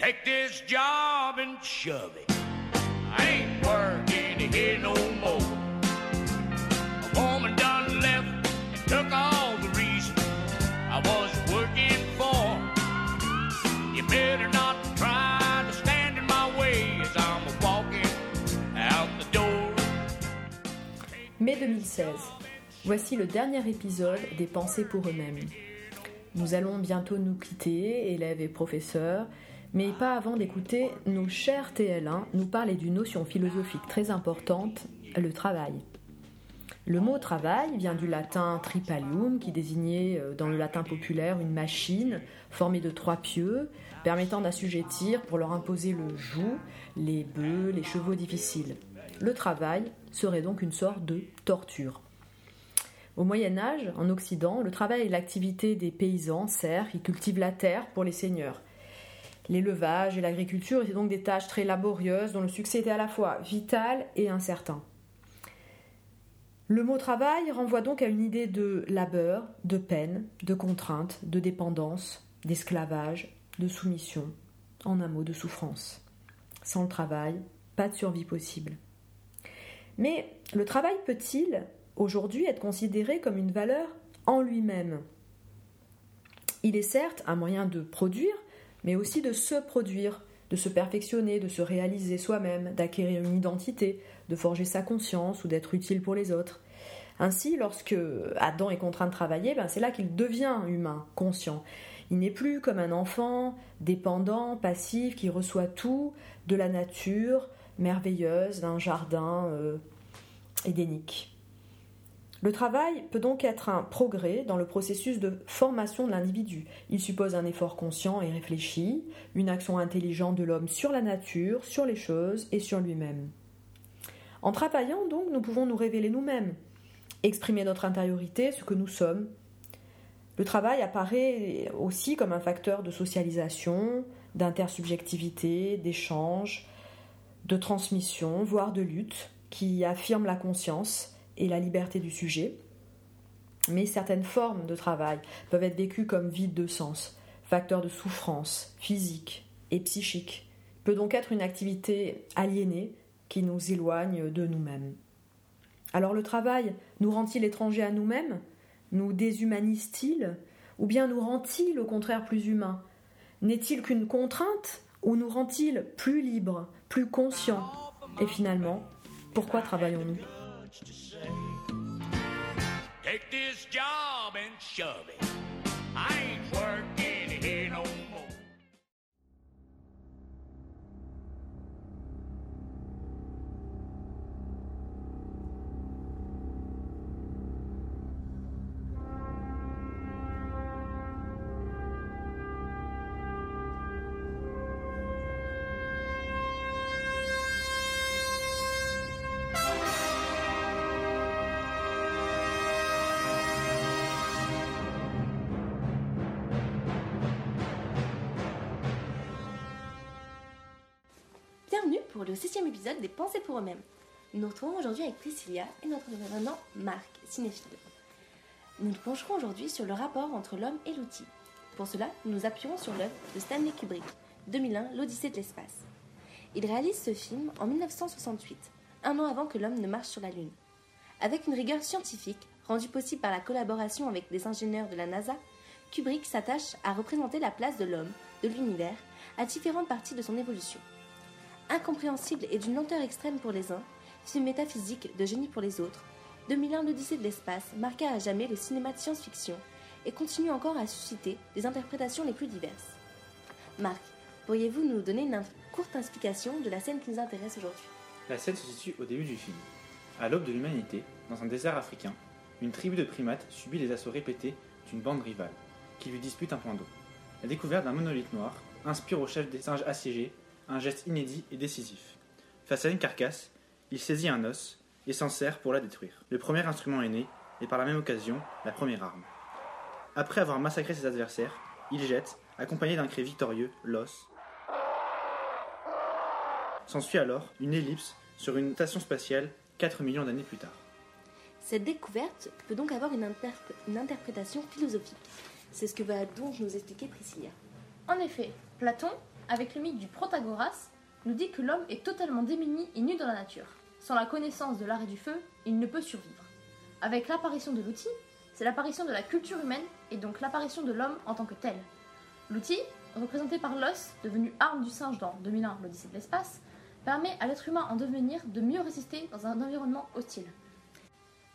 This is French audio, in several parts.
Take this job and shove it. I ain't working here no more. A woman done left and took all the reason I was working for. You better not try to stand in my way as I'm walking out the door. Mai 2016. Voici le dernier épisode des Pensées pour eux-mêmes. Nous allons bientôt nous quitter, élèves et professeurs, mais pas avant d'écouter nos chers TL1 nous parler d'une notion philosophique très importante, le travail. Le mot travail vient du latin tripalium, qui désignait euh, dans le latin populaire une machine formée de trois pieux, permettant d'assujettir pour leur imposer le joug, les bœufs, les chevaux difficiles. Le travail serait donc une sorte de torture. Au Moyen Âge, en Occident, le travail est l'activité des paysans, serfs, qui cultivent la terre pour les seigneurs. L'élevage et l'agriculture étaient donc des tâches très laborieuses dont le succès était à la fois vital et incertain. Le mot travail renvoie donc à une idée de labeur, de peine, de contrainte, de dépendance, d'esclavage, de soumission, en un mot de souffrance. Sans le travail, pas de survie possible. Mais le travail peut-il aujourd'hui être considéré comme une valeur en lui-même? Il est certes un moyen de produire, mais aussi de se produire, de se perfectionner, de se réaliser soi-même, d'acquérir une identité, de forger sa conscience ou d'être utile pour les autres. Ainsi, lorsque Adam est contraint de travailler, ben c'est là qu'il devient humain, conscient. Il n'est plus comme un enfant dépendant, passif, qui reçoit tout de la nature merveilleuse, d'un jardin euh. Le travail peut donc être un progrès dans le processus de formation de l'individu. Il suppose un effort conscient et réfléchi, une action intelligente de l'homme sur la nature, sur les choses et sur lui-même. En travaillant donc, nous pouvons nous révéler nous-mêmes, exprimer notre intériorité, ce que nous sommes. Le travail apparaît aussi comme un facteur de socialisation, d'intersubjectivité, d'échange, de transmission, voire de lutte, qui affirme la conscience et la liberté du sujet. Mais certaines formes de travail peuvent être vécues comme vides de sens, facteurs de souffrance physique et psychique. peut donc être une activité aliénée qui nous éloigne de nous-mêmes. Alors le travail nous rend-il étrangers à nous-mêmes? Nous déshumanise-t-il? Ou bien nous rend-il au contraire plus humains N'est-il qu'une contrainte ou nous rend-il plus libres, plus conscients? Et finalement, pourquoi travaillons-nous? Take this job and shove it. I ain't working le sixième épisode des Pensées pour eux-mêmes. Nous nous retrouvons aujourd'hui avec Priscilla et notre intervenant Marc, cinéphile. Nous nous pencherons aujourd'hui sur le rapport entre l'homme et l'outil. Pour cela, nous nous appuierons sur l'œuvre de Stanley Kubrick, 2001, L'Odyssée de l'espace. Il réalise ce film en 1968, un an avant que l'homme ne marche sur la Lune. Avec une rigueur scientifique, rendue possible par la collaboration avec des ingénieurs de la NASA, Kubrick s'attache à représenter la place de l'homme, de l'univers, à différentes parties de son évolution incompréhensible et d'une lenteur extrême pour les uns, film métaphysique de génie pour les autres, 2001 l'Odyssée de l'espace marqua à jamais le cinéma de science-fiction et continue encore à susciter des interprétations les plus diverses. Marc, pourriez-vous nous donner une courte explication de la scène qui nous intéresse aujourd'hui? La scène se situe au début du film. À l'aube de l'humanité, dans un désert africain, une tribu de primates subit les assauts répétés d'une bande rivale, qui lui dispute un point d'eau. La découverte d'un monolithe noir inspire au chef des singes assiégés un geste inédit et décisif. Face à une carcasse, il saisit un os et s'en sert pour la détruire. Le premier instrument est né, et par la même occasion, la première arme. Après avoir massacré ses adversaires, il jette, accompagné d'un cri victorieux, l'os. S'ensuit alors une ellipse sur une station spatiale 4 millions d'années plus tard. Cette découverte peut donc avoir une, interp- une interprétation philosophique. C'est ce que va donc nous expliquer Priscilla. En effet, Platon avec le mythe du Protagoras, nous dit que l'homme est totalement démuni et nu dans la nature. Sans la connaissance de l'arrêt du feu, il ne peut survivre. Avec l'apparition de l'outil, c'est l'apparition de la culture humaine et donc l'apparition de l'homme en tant que tel. L'outil, représenté par l'os, devenu arme du singe dans 2001, l'Odyssée de l'espace, permet à l'être humain en devenir de mieux résister dans un environnement hostile.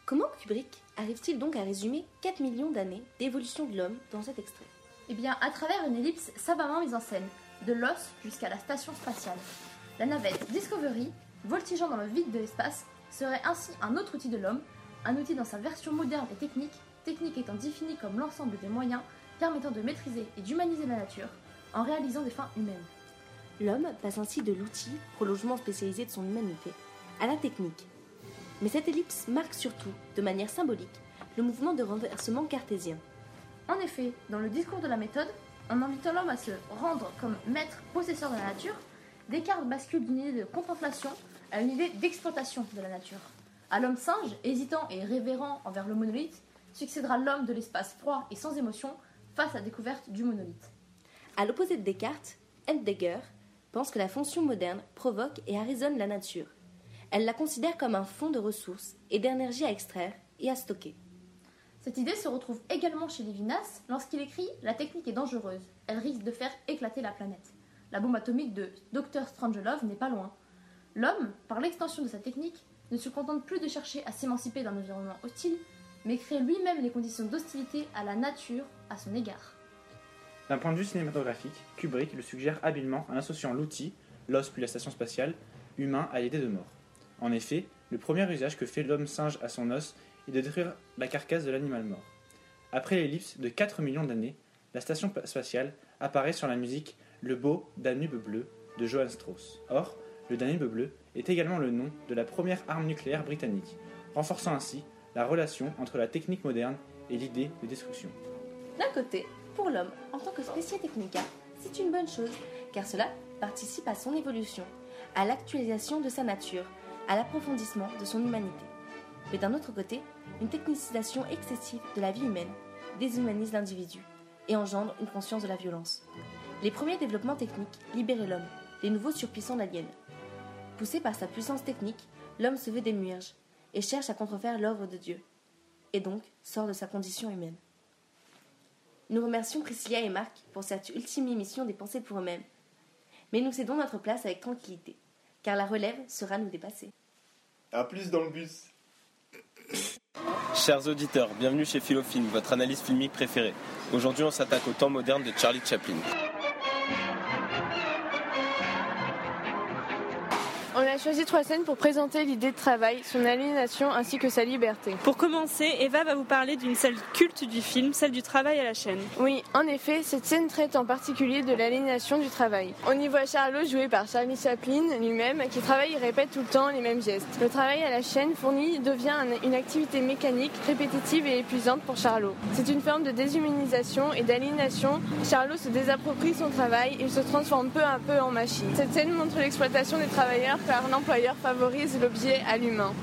Comment Kubrick arrive-t-il donc à résumer 4 millions d'années d'évolution de l'homme dans cet extrait? Eh bien, à travers une ellipse savamment mise en scène, de l'os jusqu'à la station spatiale. La navette Discovery, voltigeant dans le vide de l'espace, serait ainsi un autre outil de l'homme, un outil dans sa version moderne et technique, technique étant définie comme l'ensemble des moyens permettant de maîtriser et d'humaniser la nature en réalisant des fins humaines. L'homme passe ainsi de l'outil, prolongement spécialisé de son humanité, à la technique. Mais cette ellipse marque surtout, de manière symbolique, le mouvement de renversement cartésien. En effet, dans le discours de la méthode, en invitant l'homme à se rendre comme maître possesseur de la nature, Descartes bascule d'une idée de contemplation à une idée d'exploitation de la nature. À l'homme singe, hésitant et révérent envers le monolithe, succédera l'homme de l'espace froid et sans émotion face à la découverte du monolithe. À l'opposé de Descartes, Heidegger pense que la fonction moderne provoque et arraisonne la nature. Elle la considère comme un fond de ressources et d'énergie à extraire et à stocker. Cette idée se retrouve également chez Lévinas lorsqu'il écrit La technique est dangereuse, elle risque de faire éclater la planète. La bombe atomique de Dr Strangelove n'est pas loin. L'homme, par l'extension de sa technique, ne se contente plus de chercher à s'émanciper d'un environnement hostile, mais crée lui-même les conditions d'hostilité à la nature à son égard. D'un point de vue cinématographique, Kubrick le suggère habilement en associant l'outil, l'os puis la station spatiale, humain à l'idée de mort. En effet, le premier usage que fait l'homme singe à son os est de détruire la carcasse de l'animal mort. Après l'ellipse de 4 millions d'années, la station spatiale apparaît sur la musique Le beau Danube bleu de Johann Strauss. Or, le Danube bleu est également le nom de la première arme nucléaire britannique, renforçant ainsi la relation entre la technique moderne et l'idée de destruction. D'un côté, pour l'homme, en tant que spécial technica, c'est une bonne chose, car cela participe à son évolution, à l'actualisation de sa nature, à l'approfondissement de son humanité. Mais d'un autre côté, une technicisation excessive de la vie humaine déshumanise l'individu et engendre une conscience de la violence. Les premiers développements techniques libéraient l'homme, les nouveaux surpuissants l'aliènent. Poussé par sa puissance technique, l'homme se veut démuerge et cherche à contrefaire l'œuvre de Dieu, et donc sort de sa condition humaine. Nous remercions Priscilla et Marc pour cette ultime émission des pensées pour eux-mêmes. Mais nous cédons notre place avec tranquillité, car la relève sera nous dépasser. A plus dans le bus. Chers auditeurs, bienvenue chez Philofilm, votre analyse filmique préférée. Aujourd'hui, on s'attaque au temps moderne de Charlie Chaplin. On a choisi trois scènes pour présenter l'idée de travail, son aliénation ainsi que sa liberté. Pour commencer, Eva va vous parler d'une scène culte du film, celle du travail à la chaîne. Oui, en effet, cette scène traite en particulier de l'aliénation du travail. On y voit Charlot joué par Charlie Chaplin lui-même qui travaille et répète tout le temps les mêmes gestes. Le travail à la chaîne fourni devient une activité mécanique répétitive et épuisante pour Charlot. C'est une forme de déshumanisation et d'aliénation. Charlot se désapproprie son travail et se transforme peu à peu en machine. Cette scène montre l'exploitation des travailleurs car l'employeur favorise l'objet à l'humain.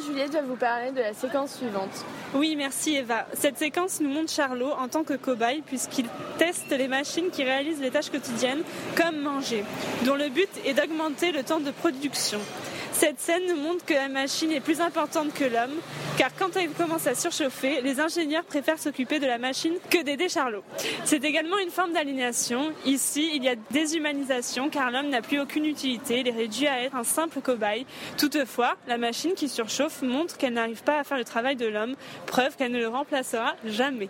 Juliette va vous parler de la séquence suivante. Oui, merci Eva. Cette séquence nous montre Charlot en tant que cobaye puisqu'il teste les machines qui réalisent les tâches quotidiennes comme manger, dont le but est d'augmenter le temps de production. Cette scène nous montre que la machine est plus importante que l'homme, car quand elle commence à surchauffer, les ingénieurs préfèrent s'occuper de la machine que d'aider Charlot. C'est également une forme d'aliénation. Ici, il y a déshumanisation, car l'homme n'a plus aucune utilité, il est réduit à être un simple cobaye. Toutefois, la machine qui surchauffe montre qu'elle n'arrive pas à faire le travail de l'homme, preuve qu'elle ne le remplacera jamais.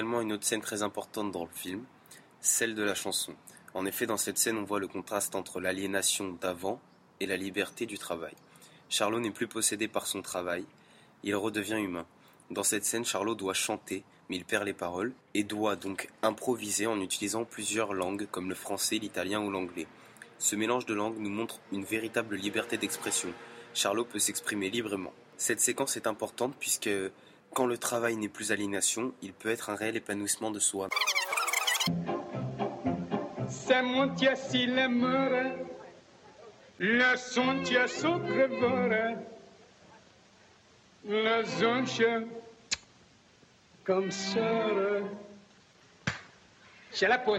Également une autre scène très importante dans le film, celle de la chanson. En effet, dans cette scène, on voit le contraste entre l'aliénation d'avant et la liberté du travail. Charlot n'est plus possédé par son travail, il redevient humain. Dans cette scène, Charlot doit chanter, mais il perd les paroles, et doit donc improviser en utilisant plusieurs langues comme le français, l'italien ou l'anglais. Ce mélange de langues nous montre une véritable liberté d'expression. Charlot peut s'exprimer librement. Cette séquence est importante puisque quand le travail n'est plus aliénation, il peut être un réel épanouissement de soi. comme sœur. J'ai la peau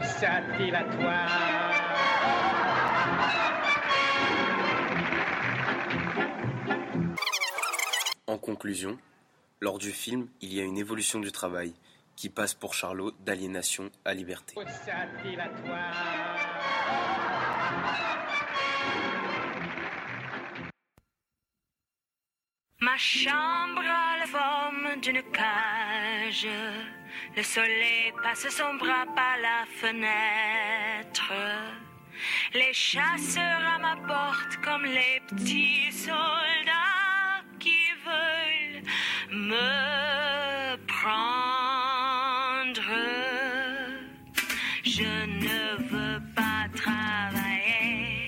En conclusion, lors du film, il y a une évolution du travail qui passe pour Charlot d'aliénation à liberté. Ma chambre a la forme d'une cage. Le soleil passe son bras par la fenêtre. Les chasseurs à ma porte comme les petits soldats me prendre. Je ne veux pas travailler.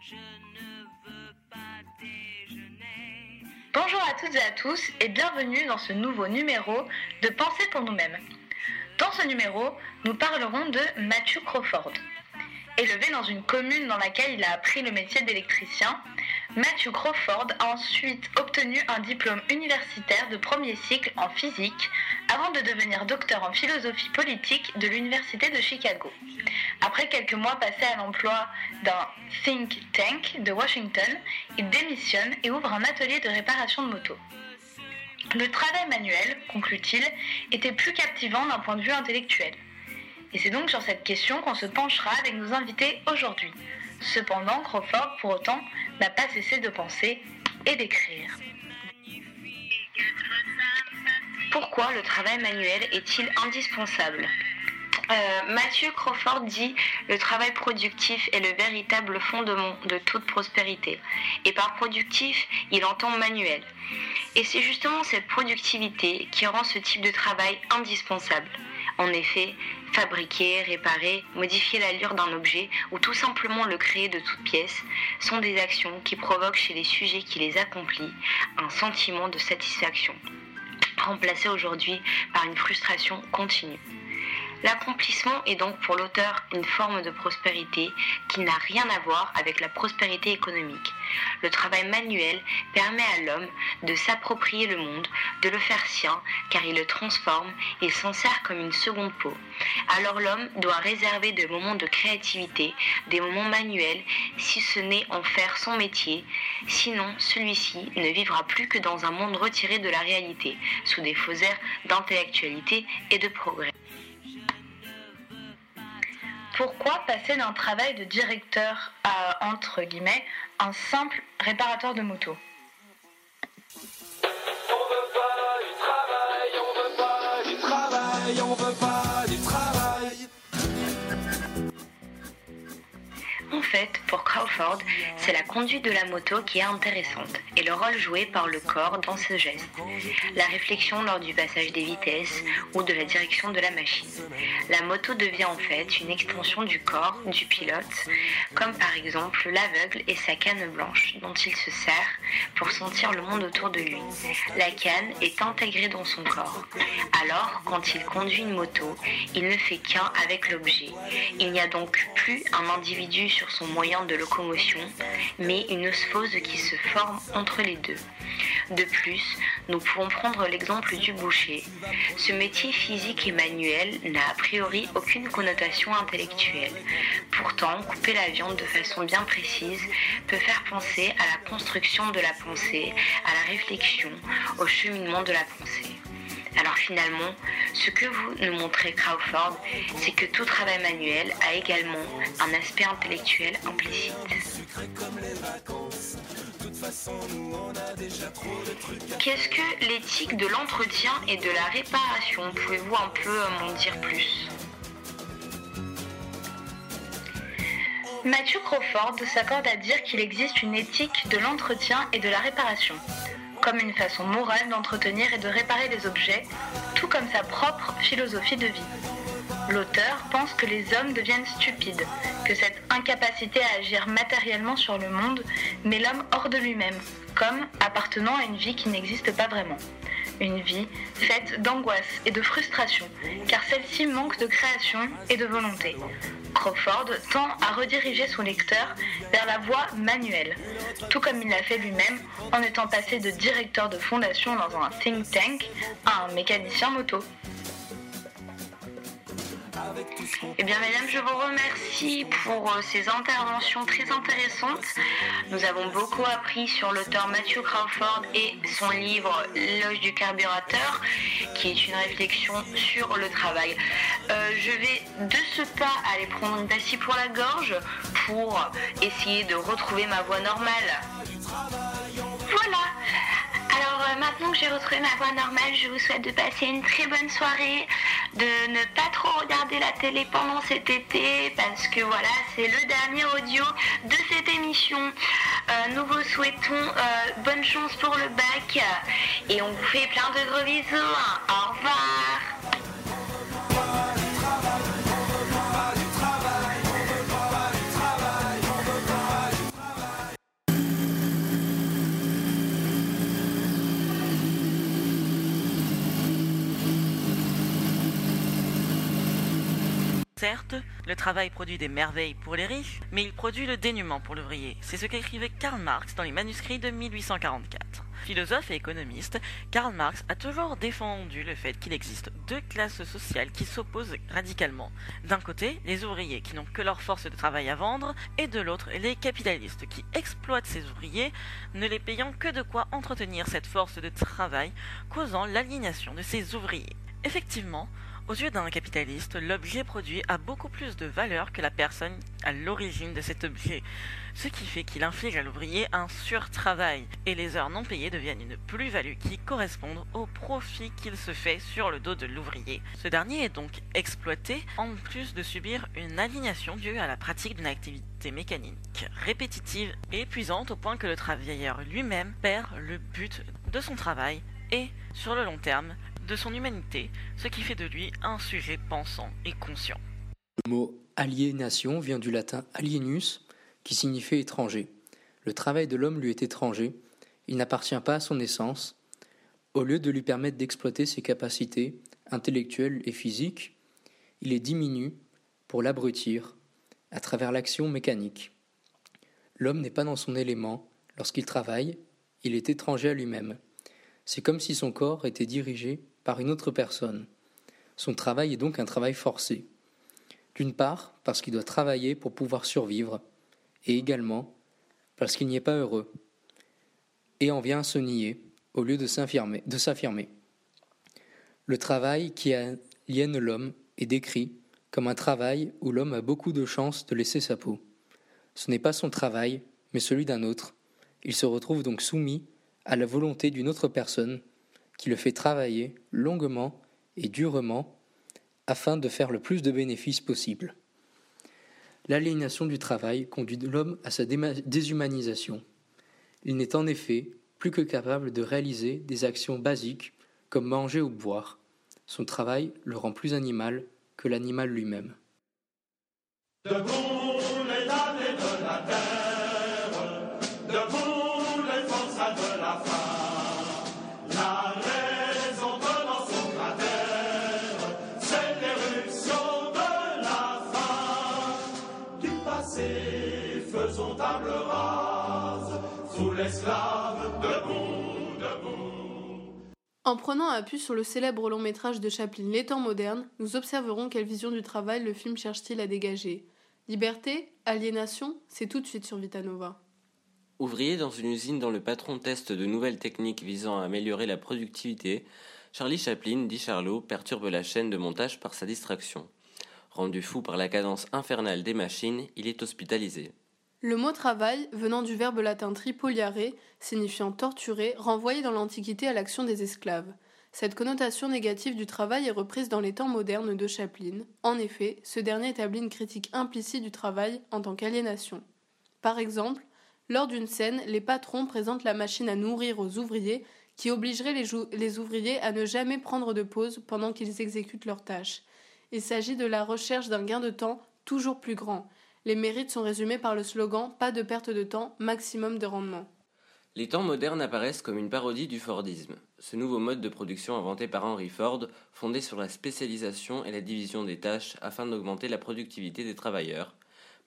Je ne veux pas déjeuner. Bonjour à toutes et à tous et bienvenue dans ce nouveau numéro de Penser pour nous-mêmes. Dans ce numéro, nous parlerons de Matthew Crawford. Élevé dans une commune dans laquelle il a appris le métier d'électricien, Matthew Crawford a ensuite obtenu un diplôme universitaire de premier cycle en physique avant de devenir docteur en philosophie politique de l'Université de Chicago. Après quelques mois passés à l'emploi d'un think tank de Washington, il démissionne et ouvre un atelier de réparation de motos. Le travail manuel, conclut-il, était plus captivant d'un point de vue intellectuel. Et c'est donc sur cette question qu'on se penchera avec nos invités aujourd'hui. Cependant, Crawford, pour autant, n'a pas cessé de penser et d'écrire. Pourquoi le travail manuel est-il indispensable euh, Mathieu Crawford dit Le travail productif est le véritable fondement de toute prospérité. Et par productif, il entend manuel. Et c'est justement cette productivité qui rend ce type de travail indispensable. En effet, fabriquer, réparer, modifier l'allure d'un objet ou tout simplement le créer de toutes pièces sont des actions qui provoquent chez les sujets qui les accomplissent un sentiment de satisfaction, remplacé aujourd'hui par une frustration continue. L'accomplissement est donc pour l'auteur une forme de prospérité qui n'a rien à voir avec la prospérité économique. Le travail manuel permet à l'homme de s'approprier le monde, de le faire sien, car il le transforme et s'en sert comme une seconde peau. Alors l'homme doit réserver des moments de créativité, des moments manuels, si ce n'est en faire son métier, sinon celui-ci ne vivra plus que dans un monde retiré de la réalité, sous des faux airs d'intellectualité et de progrès. Pourquoi passer d'un travail de directeur à, entre guillemets, un simple réparateur de moto En fait, pour Crawford, c'est la conduite de la moto qui est intéressante et le rôle joué par le corps dans ce geste. La réflexion lors du passage des vitesses ou de la direction de la machine. La moto devient en fait une extension du corps du pilote, comme par exemple l'aveugle et sa canne blanche dont il se sert pour sentir le monde autour de lui. La canne est intégrée dans son corps. Alors, quand il conduit une moto, il ne fait qu'un avec l'objet. Il n'y a donc plus un individu sur son moyen de locomotion, mais une osmose qui se forme entre les deux. De plus, nous pouvons prendre l'exemple du boucher. Ce métier physique et manuel n'a a priori aucune connotation intellectuelle. Pourtant, couper la viande de façon bien précise peut faire penser à la construction de la pensée, à la réflexion, au cheminement de la pensée. Alors finalement, ce que vous nous montrez Crawford, c'est que tout travail manuel a également un aspect intellectuel implicite. Qu'est-ce que l'éthique de l'entretien et de la réparation? Pouvez-vous un peu m'en dire plus? Matthew Crawford s'accorde à dire qu'il existe une éthique de l'entretien et de la réparation, comme une façon morale d'entretenir et de réparer les objets, tout comme sa propre philosophie de vie. L'auteur pense que les hommes deviennent stupides, que cette incapacité à agir matériellement sur le monde met l'homme hors de lui-même, comme appartenant à une vie qui n'existe pas vraiment. Une vie faite d'angoisse et de frustration, car celle-ci manque de création et de volonté. Crawford tend à rediriger son lecteur vers la voie manuelle, tout comme il l'a fait lui-même en étant passé de directeur de fondation dans un think tank à un mécanicien moto. Eh bien, mesdames, je vous remercie pour euh, ces interventions très intéressantes. Nous avons beaucoup appris sur l'auteur Matthew Crawford et son livre L'Oge du carburateur, qui est une réflexion sur le travail. Euh, je vais de ce pas aller prendre une pastille pour la gorge pour essayer de retrouver ma voix normale. Voilà. Alors euh, maintenant que j'ai retrouvé ma voix normale, je vous souhaite de passer une très bonne soirée, de ne pas trop regarder la télé pendant cet été, parce que voilà, c'est le dernier audio de cette émission. Euh, nous vous souhaitons euh, bonne chance pour le bac et on vous fait plein de gros bisous. Au revoir. Certes, le travail produit des merveilles pour les riches, mais il produit le dénuement pour l'ouvrier. C'est ce qu'écrivait Karl Marx dans les manuscrits de 1844. Philosophe et économiste, Karl Marx a toujours défendu le fait qu'il existe deux classes sociales qui s'opposent radicalement. D'un côté, les ouvriers qui n'ont que leur force de travail à vendre, et de l'autre, les capitalistes qui exploitent ces ouvriers, ne les payant que de quoi entretenir cette force de travail, causant l'aliénation de ces ouvriers. Effectivement, aux yeux d'un capitaliste, l'objet produit a beaucoup plus de valeur que la personne à l'origine de cet objet, ce qui fait qu'il inflige à l'ouvrier un surtravail, et les heures non payées deviennent une plus-value qui correspond au profit qu'il se fait sur le dos de l'ouvrier. Ce dernier est donc exploité en plus de subir une aliénation due à la pratique d'une activité mécanique répétitive et épuisante au point que le travailleur lui-même perd le but de son travail et, sur le long terme, de son humanité, ce qui fait de lui un sujet pensant et conscient. Le mot aliénation vient du latin alienus, qui signifie étranger. Le travail de l'homme lui est étranger, il n'appartient pas à son essence. Au lieu de lui permettre d'exploiter ses capacités intellectuelles et physiques, il les diminue pour l'abrutir à travers l'action mécanique. L'homme n'est pas dans son élément lorsqu'il travaille, il est étranger à lui-même. C'est comme si son corps était dirigé une autre personne. Son travail est donc un travail forcé. D'une part, parce qu'il doit travailler pour pouvoir survivre, et également parce qu'il n'y est pas heureux, et en vient à se nier au lieu de s'affirmer. Le travail qui aliène l'homme est décrit comme un travail où l'homme a beaucoup de chances de laisser sa peau. Ce n'est pas son travail, mais celui d'un autre. Il se retrouve donc soumis à la volonté d'une autre personne qui le fait travailler longuement et durement afin de faire le plus de bénéfices possible. L'aliénation du travail conduit l'homme à sa déshumanisation. Il n'est en effet plus que capable de réaliser des actions basiques comme manger ou boire. Son travail le rend plus animal que l'animal lui-même. Table rase, sous l'esclave, debout, debout. En prenant appui sur le célèbre long métrage de Chaplin Les temps modernes, nous observerons quelle vision du travail le film cherche-t-il à dégager. Liberté Aliénation C'est tout de suite sur Vitanova. Ouvrier dans une usine dont le patron teste de nouvelles techniques visant à améliorer la productivité, Charlie Chaplin, dit Charlot, perturbe la chaîne de montage par sa distraction. Rendu fou par la cadence infernale des machines, il est hospitalisé. Le mot travail, venant du verbe latin tripoliare, signifiant torturer, renvoyait dans l'Antiquité à l'action des esclaves. Cette connotation négative du travail est reprise dans les temps modernes de Chaplin. En effet, ce dernier établit une critique implicite du travail en tant qu'aliénation. Par exemple, lors d'une scène, les patrons présentent la machine à nourrir aux ouvriers qui obligerait les, les ouvriers à ne jamais prendre de pause pendant qu'ils exécutent leurs tâches. Il s'agit de la recherche d'un gain de temps toujours plus grand. Les mérites sont résumés par le slogan Pas de perte de temps, maximum de rendement. Les temps modernes apparaissent comme une parodie du Fordisme, ce nouveau mode de production inventé par Henry Ford, fondé sur la spécialisation et la division des tâches afin d'augmenter la productivité des travailleurs.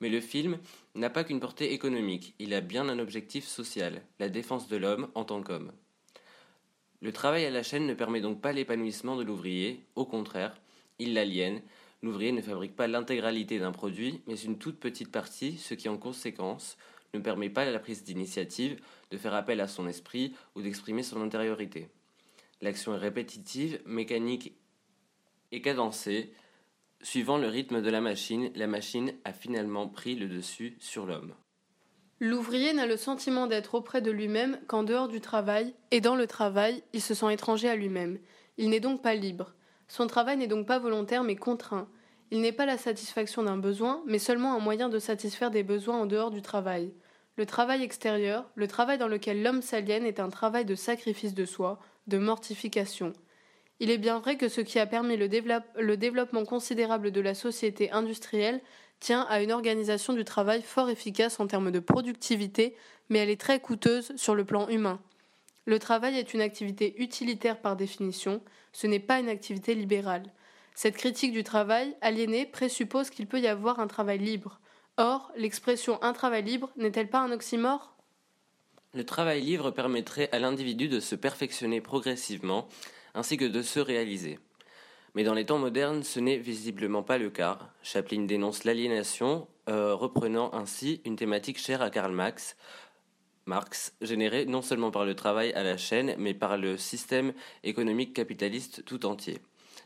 Mais le film n'a pas qu'une portée économique, il a bien un objectif social, la défense de l'homme en tant qu'homme. Le travail à la chaîne ne permet donc pas l'épanouissement de l'ouvrier, au contraire, il l'aliène. L'ouvrier ne fabrique pas l'intégralité d'un produit, mais une toute petite partie, ce qui en conséquence ne permet pas la prise d'initiative, de faire appel à son esprit ou d'exprimer son intériorité. L'action est répétitive, mécanique et cadencée. Suivant le rythme de la machine, la machine a finalement pris le dessus sur l'homme. L'ouvrier n'a le sentiment d'être auprès de lui-même qu'en dehors du travail, et dans le travail, il se sent étranger à lui-même. Il n'est donc pas libre. Son travail n'est donc pas volontaire mais contraint. Il n'est pas la satisfaction d'un besoin, mais seulement un moyen de satisfaire des besoins en dehors du travail. Le travail extérieur, le travail dans lequel l'homme s'aliène est un travail de sacrifice de soi, de mortification. Il est bien vrai que ce qui a permis le, le développement considérable de la société industrielle tient à une organisation du travail fort efficace en termes de productivité, mais elle est très coûteuse sur le plan humain. Le travail est une activité utilitaire par définition, ce n'est pas une activité libérale. Cette critique du travail aliéné présuppose qu'il peut y avoir un travail libre. Or, l'expression un travail libre n'est-elle pas un oxymore? Le travail libre permettrait à l'individu de se perfectionner progressivement, ainsi que de se réaliser. Mais dans les temps modernes, ce n'est visiblement pas le cas. Chaplin dénonce l'aliénation, euh, reprenant ainsi une thématique chère à Karl Marx, Marx, générée non seulement par le travail à la chaîne, mais par le système économique capitaliste tout entier.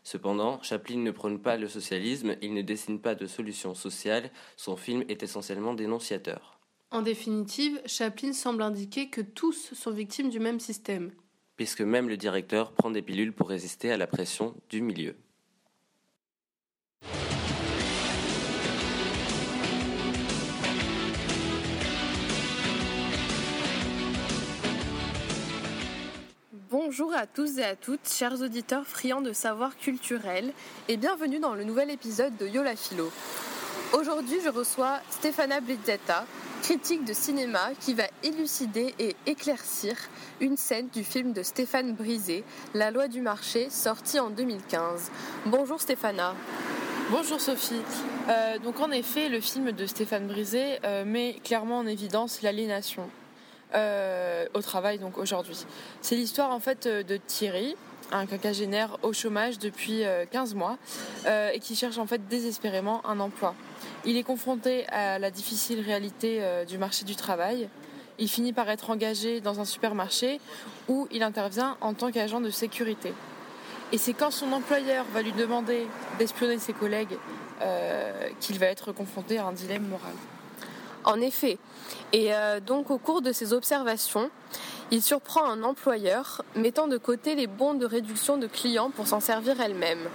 Cependant, Chaplin ne prône pas le socialisme, il ne dessine pas de solutions sociales, son film est essentiellement dénonciateur. En définitive, Chaplin semble indiquer que tous sont victimes du même système. puisque même le directeur prend des pilules pour résister à la pression du milieu. Bonjour à tous et à toutes, chers auditeurs friands de savoir culturel, et bienvenue dans le nouvel épisode de Yola Philo. Aujourd'hui, je reçois Stefana Blizzetta, critique de cinéma, qui va élucider et éclaircir une scène du film de Stéphane Brisé, La loi du marché, sorti en 2015. Bonjour Stéphana. Bonjour Sophie. Euh, donc en effet, le film de Stéphane Brisé euh, met clairement en évidence l'aliénation euh, au travail donc aujourd'hui. C'est l'histoire en fait euh, de Thierry, un quinquagénaire au chômage depuis euh, 15 mois euh, et qui cherche en fait désespérément un emploi. Il est confronté à la difficile réalité du marché du travail. Il finit par être engagé dans un supermarché où il intervient en tant qu'agent de sécurité. Et c'est quand son employeur va lui demander d'espionner ses collègues qu'il va être confronté à un dilemme moral. En effet. Et euh, donc au cours de ses observations, il surprend un employeur mettant de côté les bons de réduction de clients pour s'en servir elle-même.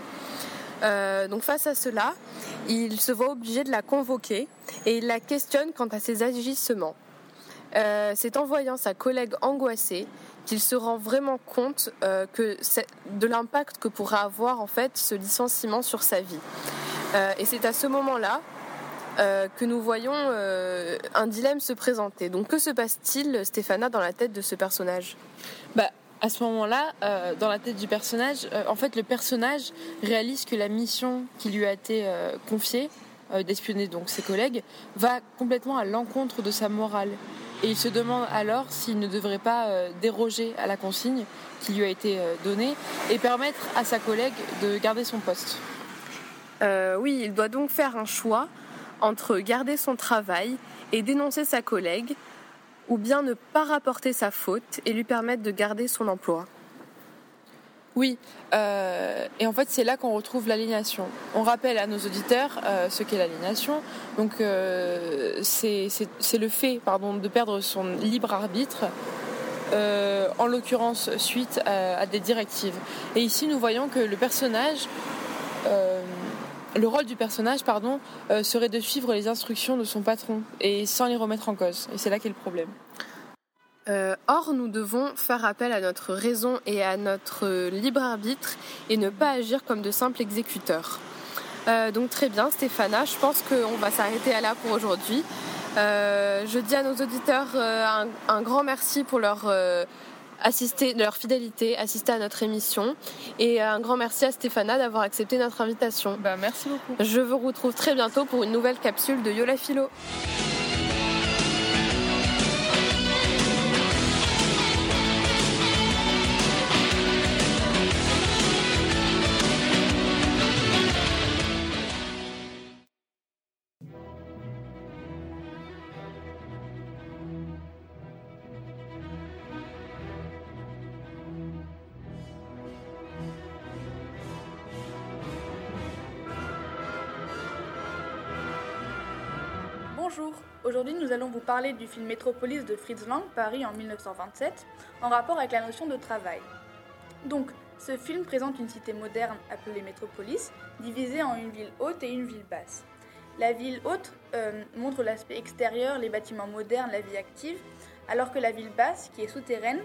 Euh, donc face à cela, il se voit obligé de la convoquer et il la questionne quant à ses agissements. Euh, c'est en voyant sa collègue angoissée qu'il se rend vraiment compte que de l'impact que pourrait avoir en fait ce licenciement sur sa vie. Et c'est à ce moment-là euh, que nous voyons euh, un dilemme se présenter. Donc que se passe-t-il, Stéphana, dans la tête de ce personnage? Bah, à ce moment-là, euh, dans la tête du personnage, euh, en fait, le personnage réalise que la mission qui lui a été euh, confiée, euh, d'espionner donc ses collègues, va complètement à l'encontre de sa morale. Et il se demande alors s'il ne devrait pas déroger à la consigne qui lui a été donnée et permettre à sa collègue de garder son poste. Euh, Oui, il doit donc faire un choix entre garder son travail et dénoncer sa collègue, ou bien ne pas rapporter sa faute et lui permettre de garder son emploi. Oui, euh, et en fait c'est là qu'on retrouve l'aliénation. On rappelle à nos auditeurs euh, ce qu'est l'aliénation. Donc euh, c'est le fait pardon, de perdre son libre arbitre euh, en l'occurrence suite à, des directives. Et ici, nous voyons que le personnage, le rôle du personnage, pardon, euh, serait de suivre les instructions de son patron et sans les remettre en cause. Et c'est là qu'est le problème. Euh, or, nous devons faire appel à notre raison et à notre libre arbitre et ne pas agir comme de simples exécuteurs. Euh, donc très bien, Stéphana, je pense qu'on va s'arrêter à là pour aujourd'hui. Euh, je dis à nos auditeurs euh, un grand merci pour leur assister, leur fidélité, assister à notre émission, et un grand merci à Stéphana d'avoir accepté notre invitation. Bah, merci beaucoup. Je vous retrouve très bientôt pour une nouvelle capsule de Yola Philo. Parler du film Métropolis de Fritz Lang, Paris en 1927, en rapport avec la notion de travail. Donc, ce film présente une cité moderne appelée Métropolis, divisée en une ville haute et une ville basse. La ville haute euh, montre l'aspect extérieur, les bâtiments modernes, la vie active, alors que la ville basse, qui est souterraine,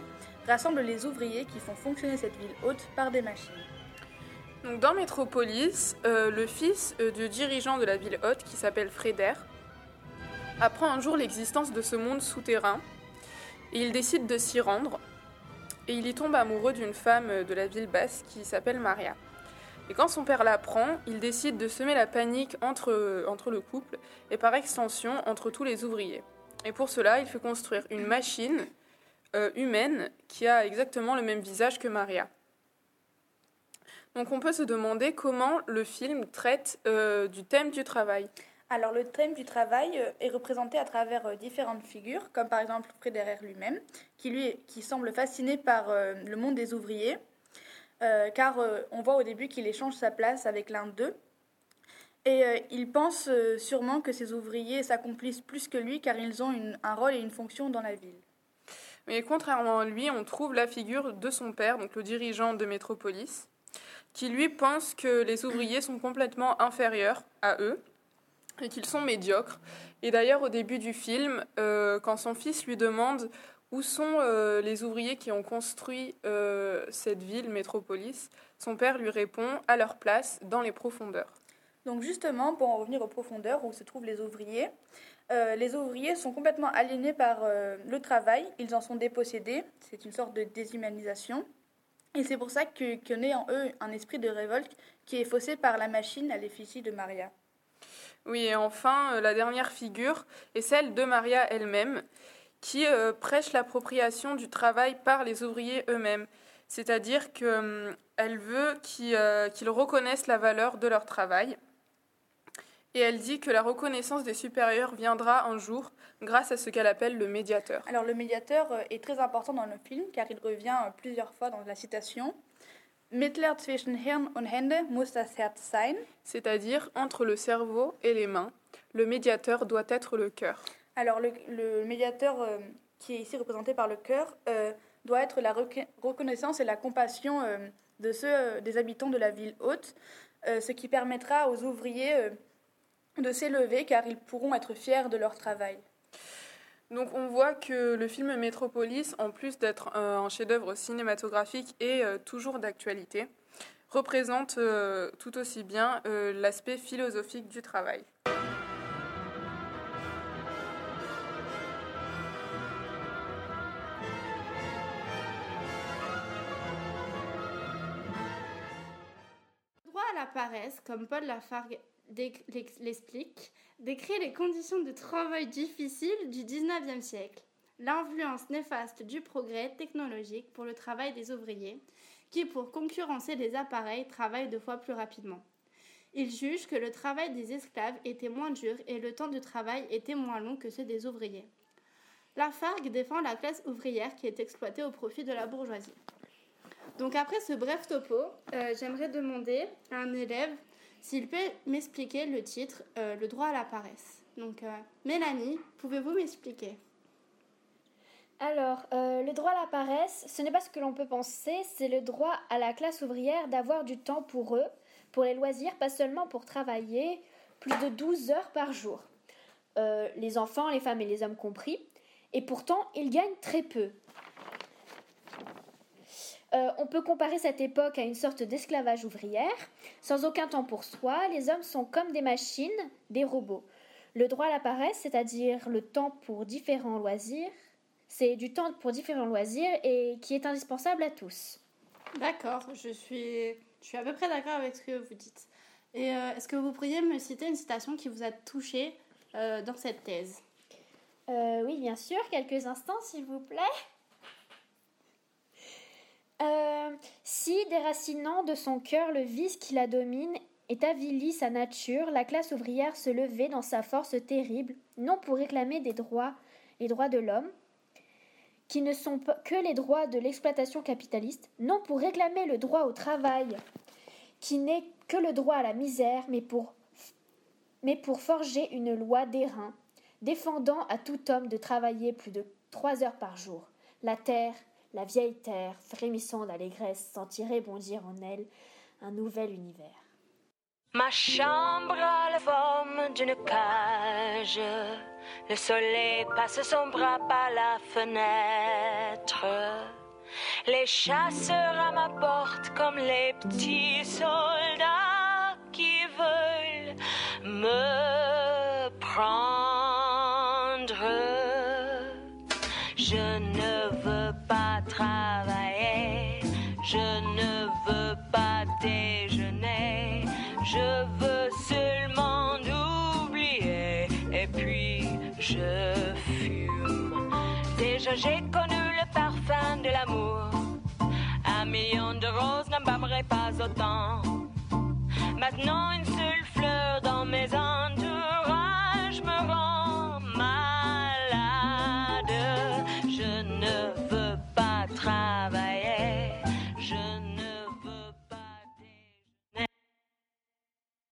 rassemble les ouvriers qui font fonctionner cette ville haute par des machines. Donc, dans Métropolis, euh, le fils euh, du dirigeant de la ville haute, qui s'appelle Fréder, apprend un jour l'existence de ce monde souterrain et il décide de s'y rendre. Et il y tombe amoureux d'une femme de la ville basse qui s'appelle Maria. Et quand son père l'apprend, il décide de semer la panique entre, le couple et par extension entre tous les ouvriers. Et pour cela, il fait construire une machine euh, humaine qui a exactement le même visage que Maria. Donc on peut se demander comment le film traite euh, du thème du travail. Alors le thème du travail euh, est représenté à travers euh, différentes figures, comme par exemple Frédéric lui-même, qui lui qui semble fasciné par euh, le monde des ouvriers, car on voit au début qu'il échange sa place avec l'un d'eux. Et il pense sûrement que ces ouvriers s'accomplissent plus que lui, car ils ont un rôle et une fonction dans la ville. Mais contrairement à lui, on trouve la figure de son père, donc le dirigeant de Métropolis, qui lui pense que les ouvriers sont complètement inférieurs à eux et qu'ils sont médiocres. Et d'ailleurs, au début du film, euh, quand son fils lui demande où sont euh, les ouvriers qui ont construit euh, cette ville, Métropolis, son père lui répond à leur place dans les profondeurs. Donc justement, pour en revenir aux profondeurs où se trouvent les ouvriers, les ouvriers sont complètement aliénés par le travail, ils en sont dépossédés, c'est une sorte de déshumanisation. Et c'est pour ça que, que naît en eux un esprit de révolte qui est faussé par la machine à l'effigie de Maria. Oui, et enfin, euh, la dernière figure est celle de Maria elle-même, qui euh, prêche l'appropriation du travail par les ouvriers eux-mêmes. C'est-à-dire qu'elle veut qu'ils euh, qu'ils reconnaissent la valeur de leur travail. Et elle dit que la reconnaissance des supérieurs viendra un jour grâce à ce qu'elle appelle le médiateur. Alors le médiateur est très important dans le film car il revient plusieurs fois dans la citation. Mittler zwischen Hirn und Hände muss das Herz sein. C'est-à-dire entre le cerveau et les mains, le médiateur doit être le cœur. Alors le, le médiateur euh, qui est ici représenté par le cœur euh, doit être la reco- reconnaissance et la compassion euh, de ceux des habitants de la ville haute, ce qui permettra aux ouvriers de s'élever car ils pourront être fiers de leur travail. Donc on voit que le film Métropolis, en plus d'être euh, un chef-d'œuvre cinématographique et euh, toujours d'actualité, représente euh, tout aussi bien l'aspect philosophique du travail. Comme Paul Lafargue l'explique, décrit les conditions de travail difficiles du XIXe siècle, l'influence néfaste du progrès technologique pour le travail des ouvriers, qui, pour concurrencer les appareils, travaillent deux fois plus rapidement. Il juge que le travail des esclaves était moins dur et le temps de travail était moins long que ceux des ouvriers. Lafargue défend la classe ouvrière qui est exploitée au profit de la bourgeoisie. Donc après ce bref topo, euh, j'aimerais demander à un élève s'il peut m'expliquer le titre euh, Le droit à la paresse. Donc euh, Mélanie, pouvez-vous m'expliquer? Alors, le droit à la paresse, ce n'est pas ce que l'on peut penser, c'est le droit à la classe ouvrière d'avoir du temps pour eux, pour les loisirs, pas seulement pour travailler, plus de 12 heures par jour. Les enfants, les femmes et les hommes compris. Et pourtant, ils gagnent très peu. Euh, on peut comparer cette époque à une sorte d'esclavage ouvrière. Sans aucun temps pour soi, les hommes sont comme des machines, des robots. Le droit à la paresse, c'est-à-dire le temps pour différents loisirs, c'est du temps pour différents loisirs et qui est indispensable à tous. D'accord, je suis, je suis à peu près d'accord avec ce que vous dites. Et euh, est-ce que vous pourriez me citer une citation qui vous a touché euh, dans cette thèse? Euh, oui, bien sûr, quelques instants, s'il vous plaît. Euh, si, déracinant de son cœur le vice qui la domine, et avili sa nature, la classe ouvrière se levait dans sa force terrible, non pour réclamer des droits, les droits de l'homme, qui ne sont que les droits de l'exploitation capitaliste, non pour réclamer le droit au travail, qui n'est que le droit à la misère, mais pour, mais pour forger une loi d'airain, défendant à tout homme de travailler plus de trois heures par jour. La terre, la vieille terre, frémissant d'allégresse, sentirait bondir en elle un nouvel univers. Ma chambre a la forme d'une cage. Le soleil passe son bras par la fenêtre. Les chasseurs à ma porte comme les petits soldats qui veulent me je veux seulement oublier et puis je fume. Déjà j'ai connu le parfum de l'amour, un million de roses n'embâmerait pas autant. Maintenant une seule fleur dans mes entrailles